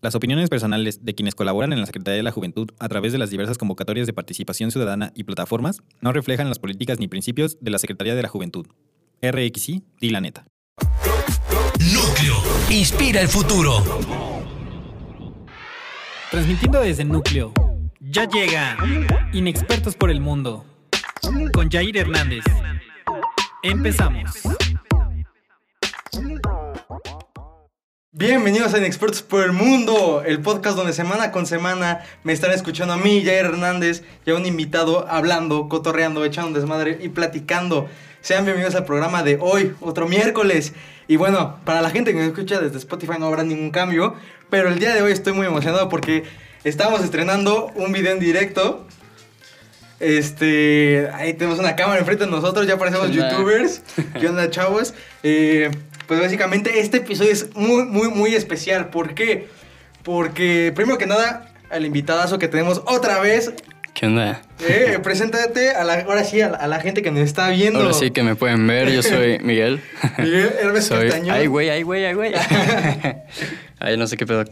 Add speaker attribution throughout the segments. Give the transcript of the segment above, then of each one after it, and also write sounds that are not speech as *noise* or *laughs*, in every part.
Speaker 1: Las opiniones personales de quienes colaboran en la Secretaría de la Juventud a través de las diversas convocatorias de participación ciudadana y plataformas no reflejan las políticas ni principios de la Secretaría de la Juventud. RXI, di la neta.
Speaker 2: Núcleo. Inspira el futuro.
Speaker 3: Transmitiendo desde el núcleo. Ya llega. Inexpertos por el mundo. Con Jair Hernández. Empezamos.
Speaker 4: Bienvenidos a Inexpertos por el Mundo, el podcast donde semana con semana me estarán escuchando a mí, Jair Hernández, y a un invitado hablando, cotorreando, echando desmadre y platicando. Sean bienvenidos al programa de hoy, otro miércoles. Y bueno, para la gente que me escucha desde Spotify no habrá ningún cambio, pero el día de hoy estoy muy emocionado porque estamos estrenando un video en directo. Este, ahí tenemos una cámara enfrente de nosotros, ya parecemos youtubers. ¿Qué onda, chavos? *laughs* Eh, pues básicamente este episodio es muy, muy, muy especial. ¿Por qué? Porque, primero que nada, al invitadazo que tenemos otra vez.
Speaker 5: ¿Qué onda?
Speaker 4: Eh, *laughs* preséntate a la, ahora sí a la, a la gente que nos está viendo.
Speaker 5: Ahora sí que me pueden ver, yo soy *laughs* Miguel.
Speaker 4: Miguel Hermes
Speaker 5: soy...
Speaker 4: Castañón.
Speaker 5: Ay, güey, ay, güey, ay, güey. *laughs* Ay, no sé qué pedo.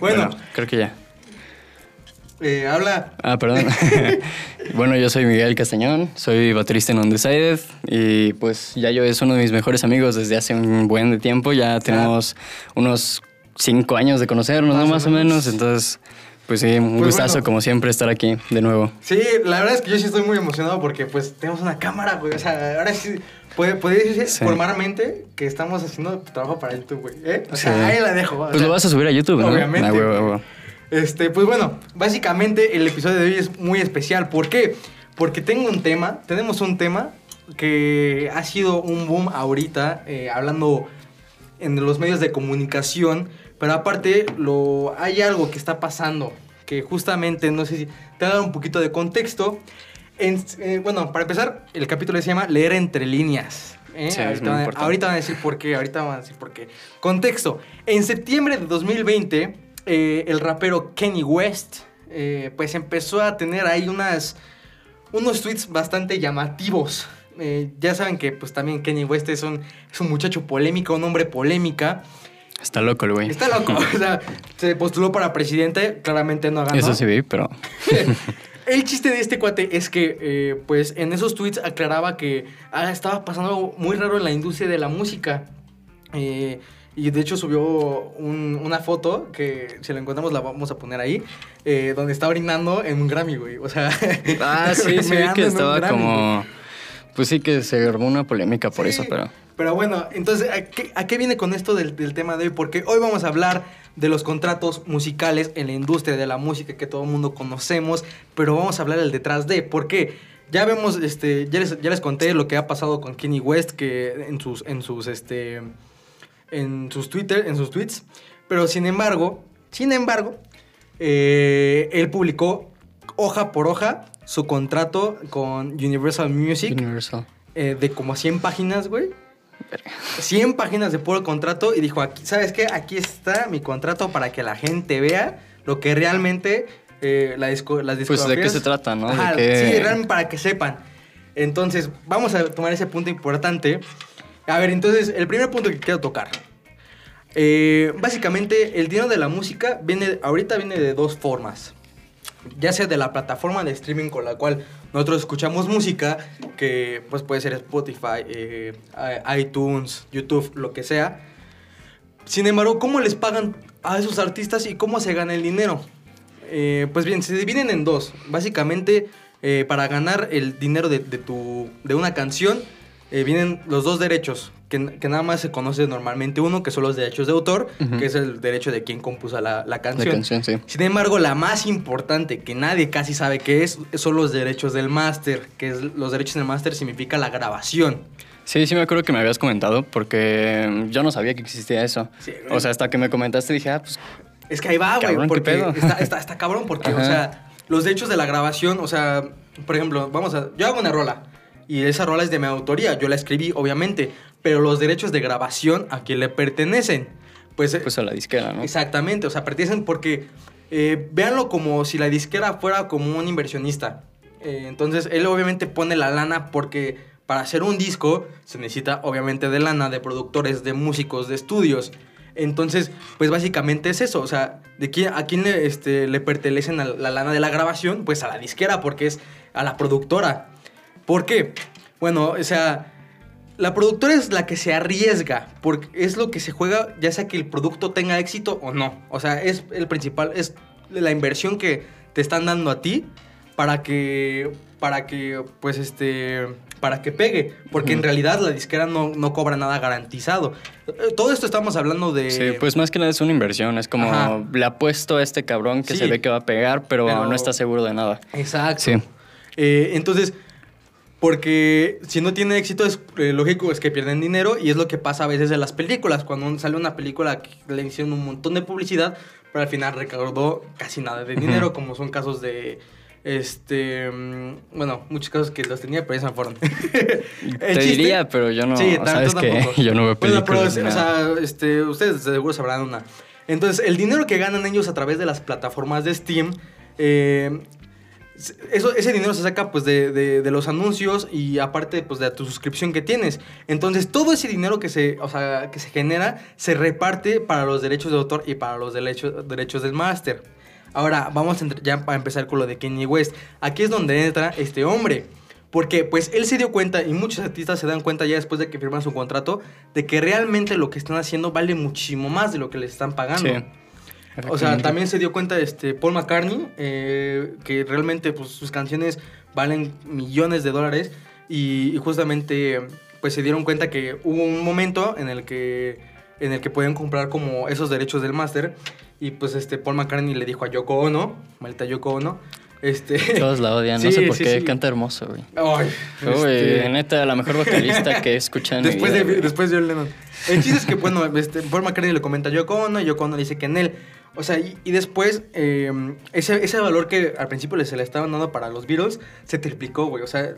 Speaker 4: bueno,
Speaker 5: creo que ya.
Speaker 4: Eh, habla.
Speaker 5: Ah, perdón. *laughs* bueno, yo soy Miguel Castañón, soy baterista en Undecided y pues ya yo es uno de mis mejores amigos desde hace un buen de tiempo. Ya tenemos unos cinco años de conocernos,
Speaker 4: Más
Speaker 5: ¿no? Más o
Speaker 4: menos.
Speaker 5: Entonces, pues sí, un
Speaker 4: Pues
Speaker 5: gustazo
Speaker 4: bueno.
Speaker 5: como siempre estar aquí de nuevo.
Speaker 4: Sí, la verdad es que yo sí estoy muy emocionado porque pues tenemos una cámara, güey. O sea, ahora sí puede, puede
Speaker 5: Sí.
Speaker 4: formalmente que estamos haciendo trabajo para YouTube, güey. ¿eh? O sea,
Speaker 5: Sí.
Speaker 4: ahí la dejo.
Speaker 5: Pues
Speaker 4: sea,
Speaker 5: lo vas a subir a YouTube, ¿no?
Speaker 4: Obviamente.
Speaker 5: Ah, huevo,
Speaker 4: güey.
Speaker 5: huevo.
Speaker 4: Este, pues bueno, básicamente el episodio de hoy es muy especial. ¿Por qué? Porque tengo un tema, tenemos un tema que ha sido un boom ahorita, eh, hablando en los medios de comunicación, pero aparte lo, hay algo que está pasando, que justamente, no sé si te da un poquito de contexto. En- eh, bueno, para empezar, el capítulo se llama Leer entre líneas. ¿eh?
Speaker 5: Sí,
Speaker 4: van ahorita van a decir por qué, ahorita van a decir por qué. Contexto, en septiembre de 2020, eh, el rapero Kenny West, eh, pues empezó a tener ahí unas, unos tweets bastante llamativos. Eh, ya saben que pues también Kenny West es un, es un muchacho polémico, un hombre polémica.
Speaker 5: Está loco el güey.
Speaker 4: Está loco, o sea, se postuló para presidente, claramente no ganó.
Speaker 5: Eso sí vi, pero... *laughs*
Speaker 4: El chiste de este cuate es que, eh, pues, en esos tweets aclaraba que ah, estaba pasando algo muy raro en la industria de la música. Eh, y de hecho subió un- una foto que, si la encontramos, la vamos a poner ahí, eh, donde está orinando en un Grammy, güey. O sea, *laughs*
Speaker 5: Ah, sí, *laughs* sí, que estaba
Speaker 4: Grammy, güey.
Speaker 5: como... Pues sí que se armó una polémica por
Speaker 4: Sí,
Speaker 5: eso, pero...
Speaker 4: Pero bueno, entonces, ¿a qué, a qué viene con esto del, del tema de hoy? Porque hoy vamos a hablar de los contratos musicales en la industria de la música que todo el mundo conocemos, pero vamos a hablar del detrás de. ¿Por qué? Ya vemos, este, ya les, ya les conté lo que ha pasado con Kenny West, que en sus, en sus, este, en sus Twitter, en sus tweets. Pero sin embargo, sin embargo, eh, él publicó hoja por hoja su contrato con Universal Music
Speaker 5: Universal.
Speaker 4: eh, de como 100 páginas, güey. 100 páginas de puro contrato y dijo, aquí, ¿sabes qué? Aquí está mi contrato para que la gente vea lo que realmente eh, la disco, las
Speaker 5: Pues, ¿de qué
Speaker 4: discografías-
Speaker 5: se trata, no?
Speaker 4: Sí, realmente para que sepan. Entonces, vamos a tomar ese punto importante. A ver, entonces, el primer punto que quiero tocar. Eh, básicamente, el dinero de la música viene, ahorita viene de dos formas ya sea de la plataforma de streaming con la cual nosotros escuchamos música, que pues puede ser Spotify, eh, iTunes, YouTube, lo que sea. Sin embargo, ¿cómo les pagan a esos artistas y cómo se gana el dinero? Eh, pues bien, se dividen en dos. Básicamente, para ganar el dinero de, de tu, de una canción, eh, vienen los dos derechos, que, que nada más se conoce normalmente uno, que son los derechos de autor, que es el derecho de quien compuso la, la
Speaker 5: La
Speaker 4: canción.
Speaker 5: sí.
Speaker 4: Sin embargo, la más importante, que nadie casi sabe qué es, son los derechos del máster, que es, los derechos del máster significa la grabación.
Speaker 5: Sí, sí me acuerdo que me habías comentado porque yo no sabía que existía eso.
Speaker 4: Sí,
Speaker 5: o sea, hasta que me comentaste dije, ah, pues
Speaker 4: Es que ahí va, güey,
Speaker 5: Cabrón, ¿qué
Speaker 4: porque
Speaker 5: pedo?
Speaker 4: está, está, está cabrón, porque, o sea, los derechos de la grabación, o sea, por ejemplo, vamos a, yo hago una rola, y esa rola es de mi autoría, yo la escribí, obviamente, pero los derechos de grabación, ¿a quién le pertenecen? Pues, eh,
Speaker 5: pues a la disquera, ¿no?
Speaker 4: Exactamente, o sea, pertenecen porque eh, véanlo como si la disquera fuera como un inversionista. Eh, entonces, él obviamente pone la lana porque para hacer un disco se necesita obviamente de lana, de productores, de músicos, de estudios. Entonces, pues básicamente es eso, o sea, de quién, a quién le, este, le pertenecen a la lana de la grabación, pues a la disquera, porque es a la productora. ¿Por qué? Bueno, o sea, la productora es la que se arriesga, porque es lo que se juega, ya sea que el producto tenga éxito o no. O sea, es el principal, es la inversión que te están dando a ti para que, para que, pues este, para que pegue, porque en realidad la disquera no, no cobra nada garantizado. Eh, Todo esto estamos hablando de...
Speaker 5: Sí, pues más que nada es una inversión. Es como
Speaker 4: Ajá.
Speaker 5: le apuesto a este cabrón que
Speaker 4: Sí.
Speaker 5: se ve que va a pegar, pero,
Speaker 4: Pero-
Speaker 5: no está seguro de nada.
Speaker 4: Exacto.
Speaker 5: Sí.
Speaker 4: Eh, entonces, porque si no tiene éxito, es eh, lógico es que pierden dinero y es lo que pasa a veces en las películas. Cuando sale una película que le hicieron un montón de publicidad, pero al final recaudó casi nada de dinero, como son casos de. Este. mm, Bueno, muchos casos que los tenía, pero ya se me fueron. *laughs*
Speaker 5: Te
Speaker 4: chiste-
Speaker 5: diría, pero yo no.
Speaker 4: Sí,
Speaker 5: sabes que *laughs* yo no veo
Speaker 4: Bueno,
Speaker 5: películas.
Speaker 4: pero,
Speaker 5: ni
Speaker 4: o sea, este, ustedes seguro sabrán una. Entonces, el dinero que ganan ellos a través de las plataformas de Steam, eh, eso, ese dinero se saca pues de, de- los anuncios y aparte pues de tu suscripción que tienes. Entonces, todo ese dinero que se, o sea, que se genera se reparte para los derechos de autor y para los derechos, del máster. Ahora, vamos ya a empezar con lo de Kanye West. Aquí es donde entra este hombre. Porque pues él se dio cuenta y muchos artistas se dan cuenta ya después de que firman su contrato de que realmente lo que están haciendo vale muchísimo más de lo que les están pagando. O sea, también se dio cuenta este Paul McCartney eh, que realmente pues, sus canciones valen millones de dólares y, y justamente pues se dieron cuenta que hubo un momento en el que en el que podían comprar como esos derechos del máster y pues este Paul McCartney le dijo a Yoko Ono, maldita Yoko Ono, este *laughs*
Speaker 5: Todos la odian, no
Speaker 4: Sí,
Speaker 5: sé por
Speaker 4: sí,
Speaker 5: qué.
Speaker 4: sí.
Speaker 5: Canta hermoso, güey.
Speaker 4: Ay,
Speaker 5: Uy,
Speaker 4: este,
Speaker 5: neta, la mejor vocalista que he escuchado en mi
Speaker 4: Después
Speaker 5: vida,
Speaker 4: de, después de John Lennon. El chiste es que, bueno, este, Paul McCartney le comenta a Yoko Ono y Yoko Ono dice que en él. O sea, y, y después, eh, ese, ese valor que al principio se le estaban dando para los Beatles se triplicó, güey. O sea,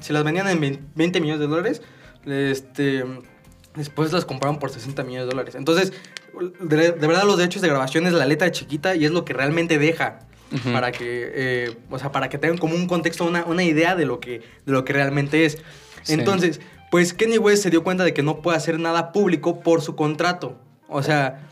Speaker 4: si las vendían en 20 20 millones de dólares, este, después las compraron por 60 millones de dólares. Entonces, de, de verdad, los derechos de grabación es la letra chiquita y es lo que realmente deja. Para que, eh, o sea, para que tengan como un contexto, una, una idea de lo que, de lo que realmente es.
Speaker 5: Sí.
Speaker 4: Entonces, pues Kenny West se dio cuenta de que no puede hacer nada público por su contrato. O sea,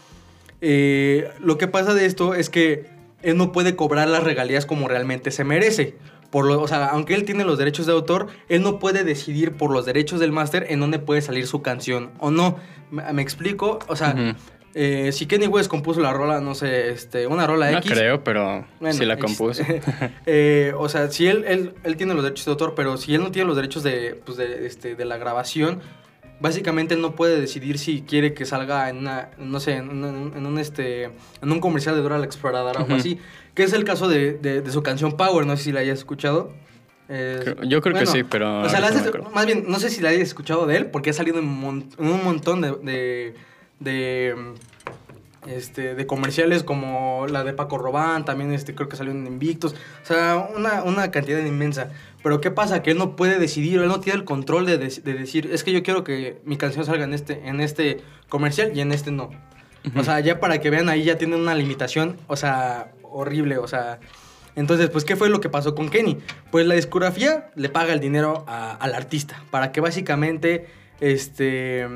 Speaker 4: eh, lo que pasa de esto es que él no puede cobrar las regalías como realmente se merece. Por lo, o sea, aunque él tiene los derechos de autor, él no puede decidir por los derechos del máster en dónde puede salir su canción o no. ¿Me, me explico? O sea,
Speaker 5: Ujú.
Speaker 4: eh, si Kenny West compuso la rola, no sé, este, una rola
Speaker 5: No
Speaker 4: X.
Speaker 5: creo, pero
Speaker 4: Bueno,
Speaker 5: sí la compuso. *laughs*
Speaker 4: Eh, o sea, si él, él, él tiene los derechos de autor, pero si él no tiene los derechos de, pues de, este, de la grabación, básicamente él no puede decidir si quiere que salga en una, no sé, en un, en un, este, en un comercial de Dora la Exploradora o algo
Speaker 5: Ujú.
Speaker 4: así. Que es el caso de, de- de su canción Power, no sé si la hayas escuchado. Eh,
Speaker 5: Creo- yo creo que sí, pero
Speaker 4: O sea, la
Speaker 5: no
Speaker 4: más bien, no sé si la hayas escuchado de él, porque ha salido en, mon- en un montón de, de, de, este, de comerciales como la de Paco Robán, también este, creo que salió en Invictus. O sea, una, una cantidad inmensa. Pero ¿qué pasa? Que él no puede decidir, él no tiene el control de, dec- de decir, es que yo quiero que mi canción salga en este, en este comercial y en este no. O sea, ya para que vean ahí ya tienen una limitación, o sea, horrible, o sea... Entonces, pues, ¿qué fue lo que pasó con Kenny? Pues la discografía le paga el dinero a- al artista para que básicamente, este,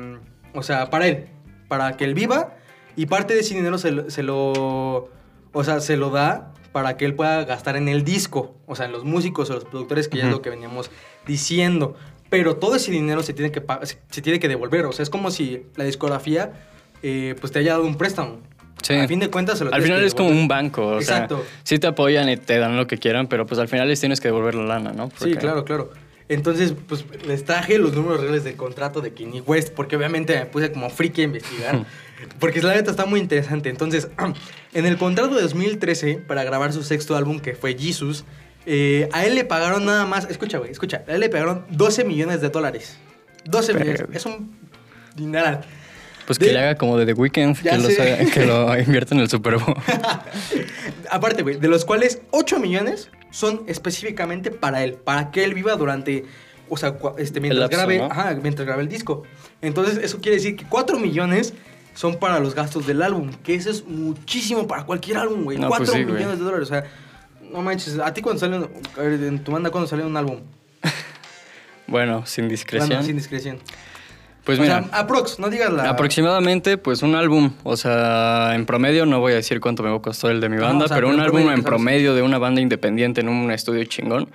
Speaker 4: o sea, para él, para que él viva y parte de ese dinero se, se lo, o sea, se lo da para que él pueda gastar en el disco, o sea, en los músicos o los productores, que ya es lo que veníamos diciendo. Pero todo ese dinero se tiene que, se, tiene que devolver, o sea, es como si la discografía, eh, pues, te haya dado un préstamo.
Speaker 5: Sí.
Speaker 4: A fin de cuentas, se lo
Speaker 5: Al final
Speaker 4: que
Speaker 5: es como un banco, o
Speaker 4: Exacto.
Speaker 5: sea, sí te apoyan y te dan lo que quieran, pero pues al final les tienes que devolver la lana, ¿no?
Speaker 4: Sí, claro, claro. Entonces, pues les traje los números reales del contrato de Kanye West, porque obviamente me puse como friki a investigar, *laughs* porque la neta está muy interesante. Entonces, *clears throat* en el contrato de 2013, para grabar su sexto álbum, que fue Jesus, eh, a él le pagaron nada más, escucha, güey, escucha, a él le pagaron 12 millones de dólares. 12
Speaker 5: Pero-
Speaker 4: millones, es un dineral.
Speaker 5: Pues
Speaker 4: De-
Speaker 5: que le haga como de The Weeknd, que, lo que *laughs* invierta en el Super Bowl. *laughs*
Speaker 4: Aparte, güey, de los cuales 8 millones son específicamente para él, para que él viva durante, o sea, este, mientras
Speaker 5: lapso,
Speaker 4: grabe,
Speaker 5: ¿no?
Speaker 4: ajá, mientras grabe el disco. Entonces, eso quiere decir que 4 millones son para los gastos del álbum, que eso es muchísimo para cualquier álbum, güey.
Speaker 5: No,
Speaker 4: 4
Speaker 5: pues sí, güey.
Speaker 4: millones de dólares, o sea, no manches, a ti cuando sale, un- en tu banda cuando sale un álbum, *laughs*
Speaker 5: Bueno, sin discreción.
Speaker 4: Bueno, sin discreción.
Speaker 5: Pues
Speaker 4: O
Speaker 5: mira,
Speaker 4: sea, aprox, no digas la...
Speaker 5: aproximadamente, pues un álbum, o sea, en promedio, no voy a decir cuánto me costó el de mi banda,
Speaker 4: o sea,
Speaker 5: pero un álbum
Speaker 4: promedio,
Speaker 5: en promedio de una banda independiente en un estudio chingón,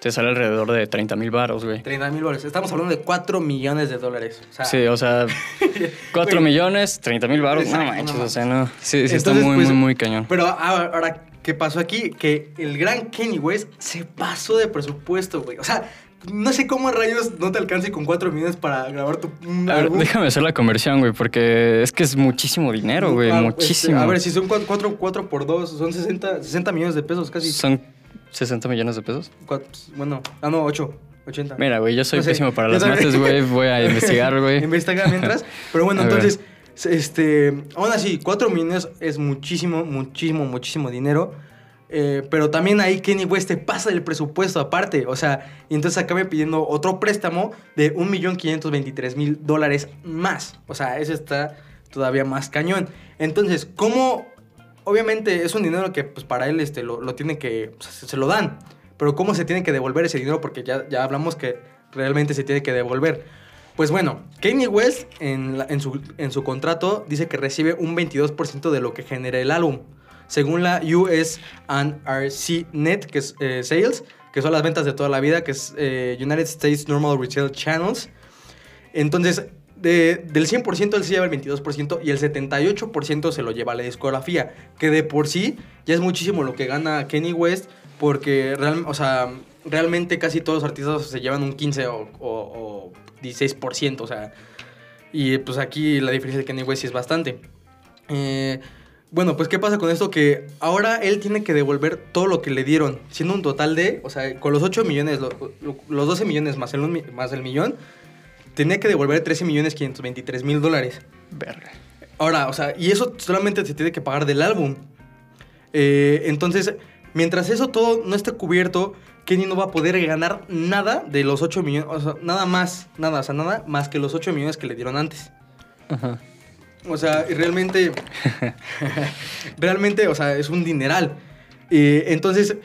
Speaker 5: te sale alrededor de 30 mil baros, güey.
Speaker 4: 30 mil dólares. Estamos hablando de 4 millones de dólares. O sea,
Speaker 5: Sí, o sea, *laughs* 4
Speaker 4: Güey.
Speaker 5: millones, 30 mil baros, no manches,
Speaker 4: no
Speaker 5: o sea, no. Sí, sí, está muy,
Speaker 4: pues,
Speaker 5: muy, muy cañón.
Speaker 4: Pero ahora, ahora, ¿qué pasó aquí? Que el gran Kenny West se pasó de presupuesto, güey. O sea, no sé cómo rayos no te alcance con 4 millones para grabar tu
Speaker 5: A ver, déjame hacer la conversión, güey, porque es que es muchísimo dinero, güey,
Speaker 4: Ah,
Speaker 5: muchísimo.
Speaker 4: este, a ver, si son 4, por 2, son 60, 60 millones de pesos casi.
Speaker 5: Son 60 millones de pesos.
Speaker 4: Cuatro, bueno, ah, no, 8, 80.
Speaker 5: Mira, güey, yo soy
Speaker 4: No sé,
Speaker 5: pésimo para las mates, güey. Voy a *laughs* investigar, güey.
Speaker 4: Investiga mientras. *laughs* Pero bueno,
Speaker 5: A ver.
Speaker 4: entonces, este, aún así, 4 millones es muchísimo, muchísimo, muchísimo dinero. Eh, pero también ahí Kenny West te pasa el presupuesto aparte. O sea, y entonces acabe pidiendo otro préstamo de 1.523.000 dólares más. O sea, eso está todavía más cañón. Entonces, ¿cómo? Obviamente es un dinero que pues para él este, lo, tiene que... o se, lo dan. Pero ¿cómo se tiene que devolver ese dinero? Porque ya, ya hablamos que realmente se tiene que devolver. Pues bueno, Kanye West en, en su, en su contrato dice que recibe un 22% de lo que genera el álbum. Según la US NRC Net, que es eh, Sales, que son las ventas de toda la vida, que es eh, United States Normal Retail Channels. Entonces, de- del 100% él se lleva el 22% y el 78% se lo lleva la discografía, que de por sí ya es muchísimo lo que gana Kenny West, porque real- o sea, realmente casi todos los artistas se llevan un 15 o, o- o 16%, o sea, y pues aquí la diferencia de Kenny West sí es bastante. Eh, bueno, pues ¿qué pasa con esto? Que ahora él tiene que devolver todo lo que le dieron, siendo un total de, o sea, con los 8 millones, lo- lo- los 12 millones más el, más el millón, tenía que devolver 13 millones 523 mil dólares.
Speaker 5: Verga.
Speaker 4: Ahora, o sea, y eso solamente se tiene que pagar del álbum. Eh, entonces, mientras eso todo no esté cubierto, Kenny no va a poder ganar nada de los 8 millones, o sea, nada más, nada, o sea, nada más que los 8 millones que le dieron antes.
Speaker 5: Ajá.
Speaker 4: O sea, y realmente, *laughs* realmente, o sea, es un dineral. Eh, entonces,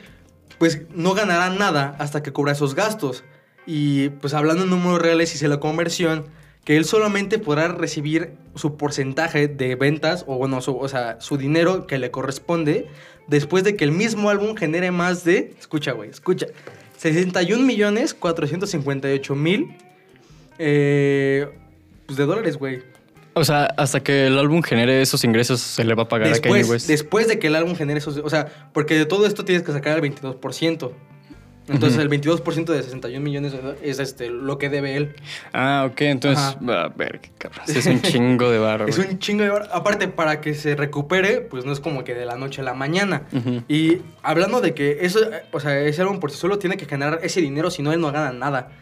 Speaker 4: pues no ganará nada hasta que cubra esos gastos. Y pues hablando en números reales, hice la conversión, que él solamente podrá recibir su porcentaje de ventas, o bueno, su, o sea, su dinero que le corresponde, después de que el mismo álbum genere más de, escucha, güey, escucha, 61 millones 458 mil eh, pues de dólares, güey.
Speaker 5: O sea, hasta que el álbum genere esos ingresos, se le va a pagar a Kanye West.
Speaker 4: después de que el álbum genere esos... O sea, porque de todo esto tienes que sacar el 22%. Entonces
Speaker 5: Ujú.
Speaker 4: el 22% de 61 millones es este, lo que debe él.
Speaker 5: Ah, ok, entonces,
Speaker 4: Ajá.
Speaker 5: a ver, qué cabrón. Es un chingo de barro. *laughs*
Speaker 4: Es un chingo de bar- Aparte, para que se recupere, pues no es como que de la noche a la mañana. Y hablando de que eso, o sea, ese álbum por sí solo tiene que generar ese dinero, si no, él no gana nada.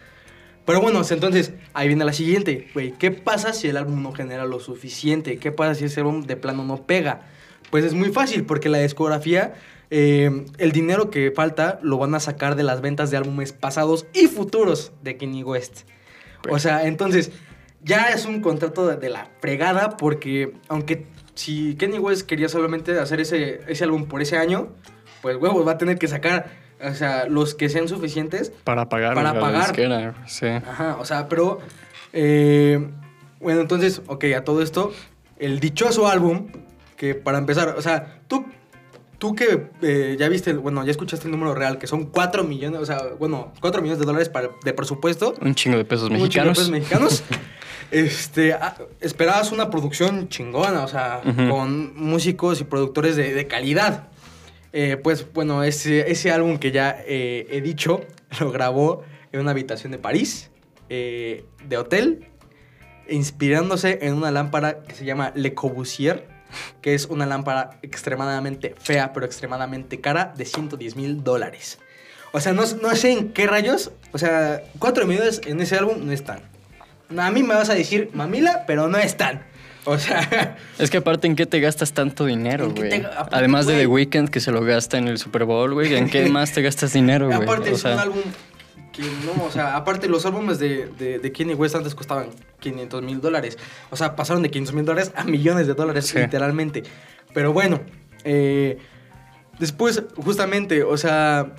Speaker 4: Pero bueno, entonces, ahí viene la siguiente. ¿Qué pasa si el álbum no genera lo suficiente? ¿Qué pasa si ese álbum de plano no pega? Pues es muy fácil, porque la discografía, eh, el dinero que falta lo van a sacar de las ventas de álbumes pasados y futuros de Kanye West. O sea, entonces, ya es un contrato de, de la fregada, porque aunque si Kanye West quería solamente hacer ese, ese álbum por ese año, pues huevos, va a tener que sacar, o sea, los que sean suficientes
Speaker 5: Para pagar
Speaker 4: Para
Speaker 5: la
Speaker 4: pagar.
Speaker 5: disquera, sí.
Speaker 4: Ajá, o sea, pero. eh, bueno, entonces, ok, a todo esto, el dichoso álbum, que para empezar, o sea, tú, tú que eh, ya viste, bueno, ya escuchaste el número real, que son 4 millones, o sea, bueno, 4 millones de dólares para, de presupuesto.
Speaker 5: Un chingo de pesos
Speaker 4: un chingo de
Speaker 5: mexicanos.
Speaker 4: pesos mexicanos. *laughs* este, ah, esperabas una producción chingona, o sea, con músicos y productores de, de calidad. Eh, pues bueno, ese, álbum que ya eh, he dicho, *laughs* lo grabó en una habitación de París, eh, de hotel, inspirándose en una lámpara que se llama Le Corbusier, que es una lámpara extremadamente fea, pero extremadamente cara, de 110 mil dólares. O sea, no, no sé en qué rayos, o sea, 4 millones en ese álbum no están. A mí me vas a decir mamila, pero no están. O sea, *laughs*
Speaker 5: Es que aparte, ¿en qué te gastas tanto dinero,
Speaker 4: ¿En qué
Speaker 5: güey?
Speaker 4: te-
Speaker 5: Además de The? Weeknd, que se lo gasta en el Super Bowl, güey. ¿En qué más te gastas dinero, güey?
Speaker 4: aparte
Speaker 5: O
Speaker 4: es
Speaker 5: sea,
Speaker 4: un álbum que no, o sea, aparte los álbumes de, de, de Kanye West antes costaban 500 mil dólares. O sea, pasaron de 500 mil dólares a millones de dólares,
Speaker 5: Sí.
Speaker 4: literalmente. Pero bueno, eh, después, justamente, o sea,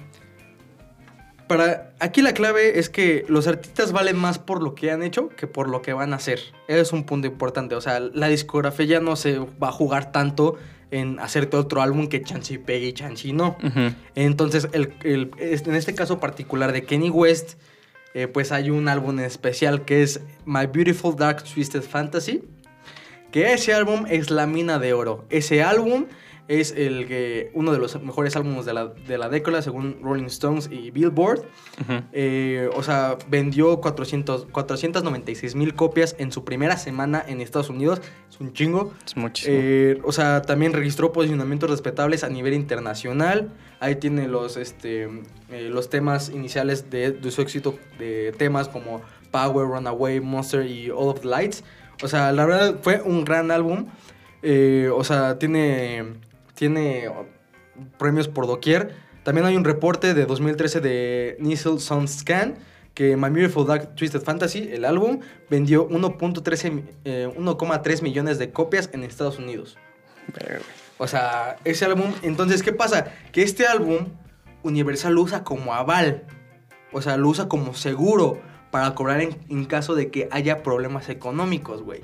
Speaker 4: para aquí la clave es que los artistas valen más por lo que han hecho que por lo que van a hacer. Es un punto importante. O sea, la discografía ya no se va a jugar tanto en hacerte otro álbum que Chansey pegue y Chansey no. Entonces, el- el- es- en este caso particular de Kenny West, eh, pues hay un álbum en especial que es My Beautiful Dark Twisted Fantasy. Que ese álbum es la mina de oro. Ese álbum es el que, uno de los mejores álbumes de la, de la década, según Rolling Stones y Billboard. Eh, o sea, vendió 400, 496 mil copias en su primera semana en Estados Unidos. Es un chingo.
Speaker 5: Es muchísimo.
Speaker 4: Eh, o sea, también registró posicionamientos respetables a nivel internacional. Ahí tiene los, este, eh, los temas iniciales de, de su éxito de temas como Power, Runaway, Monster y All of the Lights. O sea, la verdad fue un gran álbum. Eh, o sea, tiene, tiene premios por doquier. También hay un reporte de 2013 de Nielsen Sound Scan que My Beautiful Dark Twisted Fantasy, el álbum, vendió 1.13 mi- eh, 1,3 millones de copias en Estados Unidos. O sea, ese álbum, entonces, ¿qué pasa? Que este álbum Universal lo usa como aval. O sea, lo usa como seguro para cobrar en, en caso de que haya problemas económicos, güey.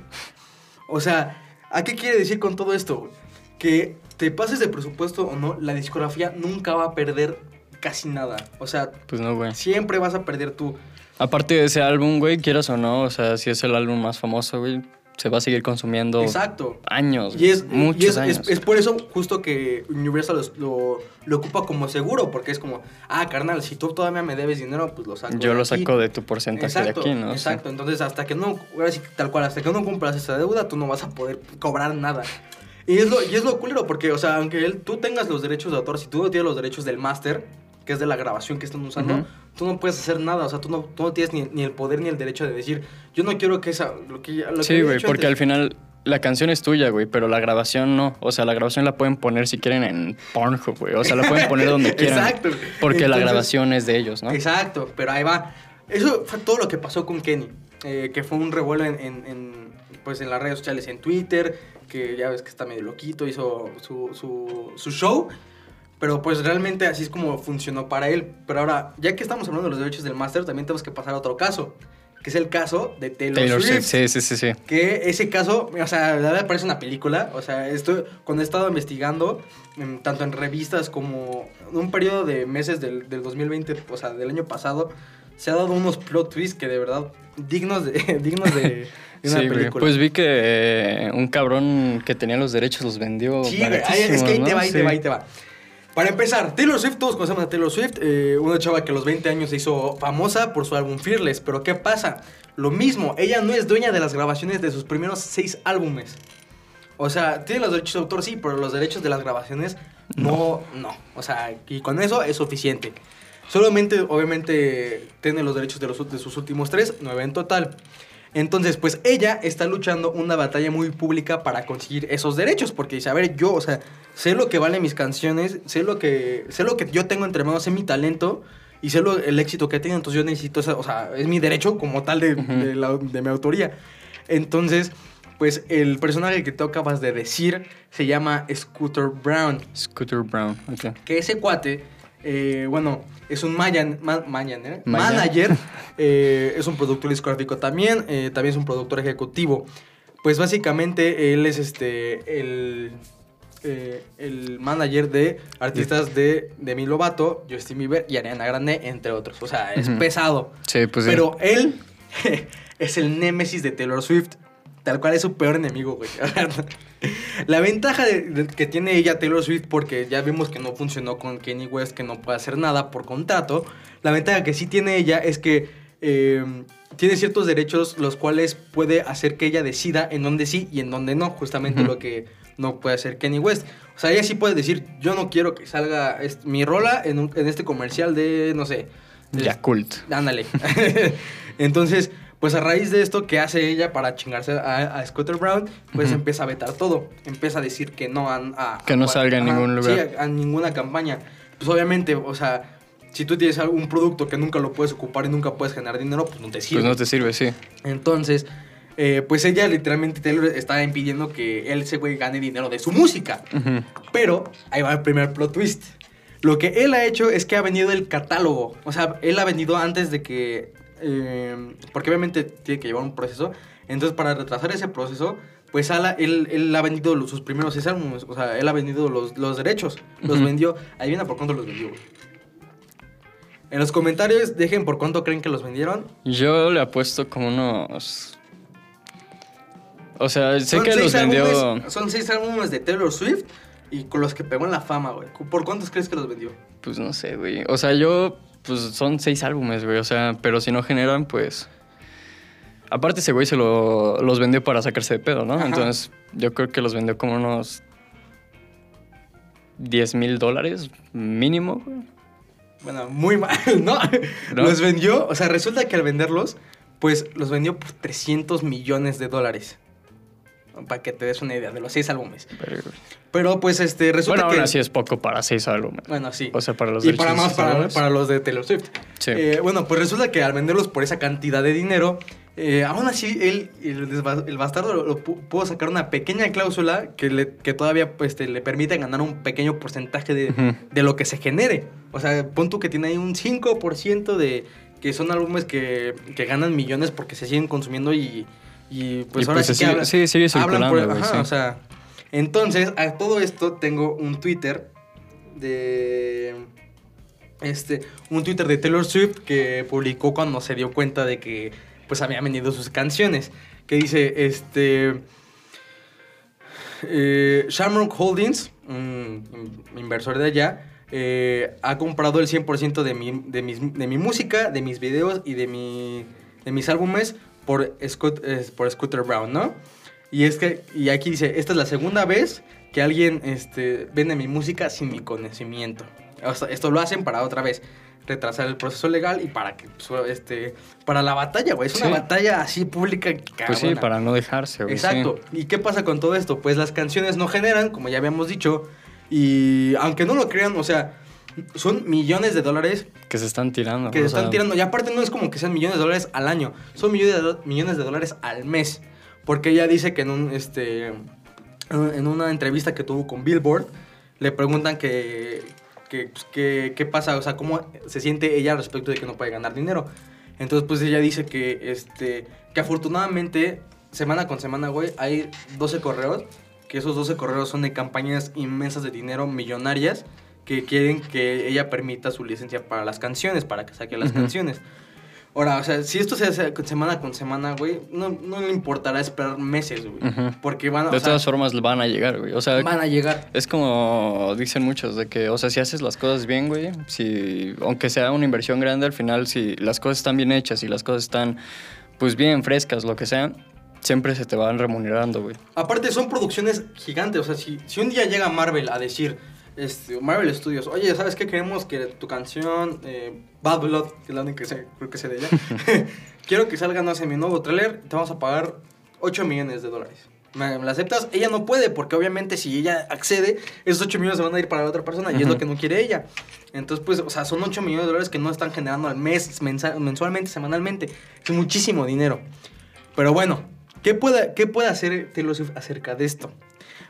Speaker 4: O sea, ¿a qué quiere decir con todo esto? Que te pases de presupuesto o no, la discografía nunca va a perder casi nada. O sea,
Speaker 5: Pues no, güey.
Speaker 4: siempre vas a perder tú.
Speaker 5: Aparte de ese álbum, güey, quieras o no, o sea, si es el álbum más famoso, güey, se va a seguir consumiendo
Speaker 4: Exacto.
Speaker 5: años.
Speaker 4: Y es,
Speaker 5: muchos
Speaker 4: y es,
Speaker 5: años.
Speaker 4: es- es por eso justo que Universal los- lo, lo ocupa como seguro, porque es como, ah, carnal, si tú todavía me debes dinero, pues lo saco.
Speaker 5: Yo
Speaker 4: de
Speaker 5: lo
Speaker 4: aquí".
Speaker 5: saco de tu porcentaje
Speaker 4: exacto,
Speaker 5: de aquí, ¿no?
Speaker 4: Exacto, entonces hasta que no, ahora sí, tal cual, hasta que no cumplas esa deuda, tú no vas a poder cobrar nada. Y es lo, y es lo culero, porque, o sea, aunque él, tú tengas los derechos de autor, si tú no tienes los derechos del máster, que es de la grabación que están usando, tú no puedes hacer nada, o sea, tú no, tú no tienes ni, ni el poder ni el derecho de decir, yo no quiero que esa, lo que, lo
Speaker 5: Sí, güey, porque
Speaker 4: antes".
Speaker 5: al final la canción es tuya, güey, pero la grabación no. O sea, la grabación la pueden poner si quieren en Pornhub, güey. O sea, la pueden poner donde *laughs* quieran.
Speaker 4: Exacto.
Speaker 5: Porque la grabación es de ellos, ¿no?
Speaker 4: Exacto, pero ahí va. Eso fue todo lo que pasó con Kenny. eh, que fue un revuelo en, en- en, pues en las redes sociales, en Twitter, que ya ves que está medio loquito, hizo su, su, su show. Pero pues realmente así es como funcionó para él. Pero ahora, ya que estamos hablando de los derechos del máster, también tenemos que pasar a otro caso. Que es el caso de Taylor,
Speaker 5: Taylor
Speaker 4: Swift.
Speaker 5: Sí, sí, sí, sí.
Speaker 4: Que ese caso, o sea, la verdad parece una película. O sea, esto, cuando he estado investigando, tanto en revistas como en un periodo de meses del, del 2020, o sea, del año pasado, se ha dado unos plot twists que de verdad dignos de, *laughs* dignos de, *laughs* una
Speaker 5: Sí, güey.
Speaker 4: película.
Speaker 5: Pues vi que eh, un cabrón que tenía los derechos los vendió.
Speaker 4: Sí, güey, ahí- es que ahí te
Speaker 5: baratísimos,
Speaker 4: va, ahí te
Speaker 5: ¿no?
Speaker 4: va, ahí te va. Para empezar, Taylor Swift, todos conocemos a Taylor Swift, eh, una chava que a los 20 años se hizo famosa por su álbum Fearless, pero ¿qué pasa? Lo mismo, ella no es dueña de las grabaciones de sus primeros seis álbumes. O sea, tiene los derechos de autor, sí, pero los derechos de las grabaciones no, no. O sea, y con eso es suficiente. Solamente, obviamente, tiene los derechos de, los, de sus últimos tres, nueve en total. Entonces, pues ella está luchando una batalla muy pública para conseguir esos derechos, porque dice, a ver, yo, o sea, sé lo que valen mis canciones, sé lo que, sé lo que yo tengo entre manos, sé mi talento y sé lo- el éxito que tengo, entonces yo necesito, o sea, es mi derecho como tal de, de la- de mi autoría. Entonces, pues el personaje que tú acabas de decir se llama Scooter Brown
Speaker 5: Scooter Brown. ok.
Speaker 4: que ese cuate, eh, bueno, es un mayan, ma- mayan, ¿eh? Manager, *laughs* eh, es un productor discográfico también, eh, también es un productor ejecutivo. Pues básicamente él es este, el, el manager de artistas de Demi Lovato, Justin Bieber y Ariana Grande, entre otros. O sea, es pesado.
Speaker 5: Sí, pues sí.
Speaker 4: Pero él *laughs* es el némesis de Taylor Swift. Tal cual es su peor enemigo, güey. *laughs* La ventaja de- de- que tiene ella Taylor Swift, porque ya vimos que no funcionó con Kanye West, que no puede hacer nada por contrato. La ventaja que sí tiene ella es que eh, tiene ciertos derechos los cuales puede hacer que ella decida en dónde sí y en dónde no. Justamente lo que no puede hacer Kanye West. O sea, ella sí puede decir, yo no quiero que salga mi rola en, un- en este comercial de, no sé, de-
Speaker 5: Yakult.
Speaker 4: Ándale. *laughs* Entonces, pues a raíz de esto, ¿qué hace ella para chingarse a, a Scooter Brown? Pues empieza a vetar todo. Empieza a decir que no a... a-
Speaker 5: Que no
Speaker 4: a-
Speaker 5: salga
Speaker 4: ajá,
Speaker 5: ningún lugar.
Speaker 4: Sí, a, a ninguna campaña. Pues obviamente, o sea, si tú tienes algún producto que nunca lo puedes ocupar y nunca puedes generar dinero, pues no te sirve.
Speaker 5: Pues no te sirve, sí.
Speaker 4: Entonces, eh, pues ella literalmente Taylor está impidiendo que él, ese güey, gane dinero de su música. Pero ahí va el primer plot twist. Lo que él ha hecho es que ha vendido el catálogo. O sea, él ha vendido antes de que. Eh, porque obviamente tiene que llevar un proceso. Entonces, para retrasar ese proceso, pues ala- él, él ha vendido los- sus primeros seis álbumes. O sea, él ha vendido los, los derechos. Los vendió. Adivina por cuánto los vendió, güey. En los comentarios dejen por cuánto creen que los vendieron.
Speaker 5: Yo le apuesto como unos. O sea, sé
Speaker 4: Son
Speaker 5: que los vendió.
Speaker 4: álbumes- son seis álbumes de Taylor Swift y con los que pegó en la fama, güey. ¿Por cuántos crees que los vendió?
Speaker 5: Pues no sé, güey. O sea, yo. Pues son seis álbumes, güey. O sea, pero si no generan, pues. Aparte, ese güey se lo, los vendió para sacarse de pedo, ¿no?
Speaker 4: Ajá.
Speaker 5: Entonces, yo creo que los vendió como unos. 10 mil dólares mínimo, güey.
Speaker 4: Bueno, muy mal, ¿no?
Speaker 5: ¿No?
Speaker 4: Los vendió, o sea, resulta que al venderlos, pues los vendió por 300 millones de dólares. Para que te des una idea de los seis álbumes.
Speaker 5: Pero,
Speaker 4: pues este, resulta
Speaker 5: Bueno,
Speaker 4: que...
Speaker 5: aún así es poco para seis álbumes.
Speaker 4: Bueno, sí.
Speaker 5: O sea, para los
Speaker 4: y para más para, para los de Taylor Swift.
Speaker 5: Sí.
Speaker 4: Eh, bueno, pues resulta que al venderlos por esa cantidad de dinero, eh, aún así él, el, el bastardo, lo, lo pu- pudo sacar una pequeña cláusula que, le, que todavía pues, este, le permite ganar un pequeño porcentaje de,
Speaker 5: Ujú.
Speaker 4: de lo que se genere. O sea, pon tú que tiene ahí un 5% de que son álbumes que, que ganan millones porque se siguen consumiendo y, y pues
Speaker 5: Y,
Speaker 4: ahora
Speaker 5: pues,
Speaker 4: sí que hablan-
Speaker 5: sí, sigue
Speaker 4: hablan por- ajá,
Speaker 5: sí.
Speaker 4: o sea, entonces a todo esto tengo un Twitter de este un Twitter de Taylor Swift que publicó cuando se dio cuenta de que pues había vendido sus canciones que dice este eh, Shamrock Holdings un in- inversor de allá eh, ha comprado el 100% de mi, de, mis- de mi música, de mis videos y de, mi, de mis álbumes por, eh, Scooter Brown, ¿no? Y es que, y aquí dice, esta es la segunda vez que alguien este, vende mi música sin mi conocimiento. O sea, esto lo hacen para otra vez retrasar el proceso legal y para que, pues, este, para la batalla, güey. Es una batalla así pública.
Speaker 5: Pues sí,
Speaker 4: cabrona.
Speaker 5: para no dejarse, güey. sí.
Speaker 4: Exacto. ¿Y qué pasa con todo esto? Pues las canciones no generan, como ya habíamos dicho, y aunque no lo crean, o sea, son millones de dólares
Speaker 5: Que se están tirando.
Speaker 4: que se están
Speaker 5: sea,
Speaker 4: tirando. Y aparte no es como que sean millones de dólares al año, son millones de, millones de dólares al mes. Porque ella dice que en un este en una entrevista que tuvo con Billboard le preguntan que que, pues, que- qué pasa, o sea, cómo se siente ella respecto de que no puede ganar dinero. Entonces, pues ella dice que este que afortunadamente semana con semana, güey, hay 12 correos, que esos 12 correos son de campañas inmensas de dinero millonarias que quieren que ella permita su licencia para las canciones, para que saque las
Speaker 5: Ujú.
Speaker 4: canciones. Ahora, o sea, si esto se hace semana con semana, güey, no, no le importará esperar meses, güey.
Speaker 5: Ujú.
Speaker 4: Porque van a,
Speaker 5: De
Speaker 4: o sea,
Speaker 5: todas formas van a llegar, güey. O sea,
Speaker 4: van a llegar.
Speaker 5: es como dicen muchos, de que, o sea, si haces las cosas bien, güey, si, aunque sea una inversión grande, al final, si las cosas están bien hechas y las cosas están, pues bien frescas, lo que sea, siempre se te van remunerando, güey.
Speaker 4: Aparte, son producciones gigantes. O sea, si, si un día llega Marvel a decir, este, Marvel Studios, oye, ¿sabes qué? Queremos que tu canción, eh, Bad Blood, que es la única que sé, creo que sé de ella, *laughs* quiero que salga, no sé, mi nuevo tráiler, te vamos a pagar 8 millones de dólares. ¿Me, me la aceptas? Ella no puede, porque obviamente si ella accede, esos 8 millones se van a ir para la otra persona, y es lo que no quiere ella. Entonces, pues, o sea, son 8 millones de dólares que no están generando al mes, mensualmente, semanalmente. Es muchísimo dinero. Pero bueno, ¿qué puede, qué puede hacer Taylor Swift acerca de esto?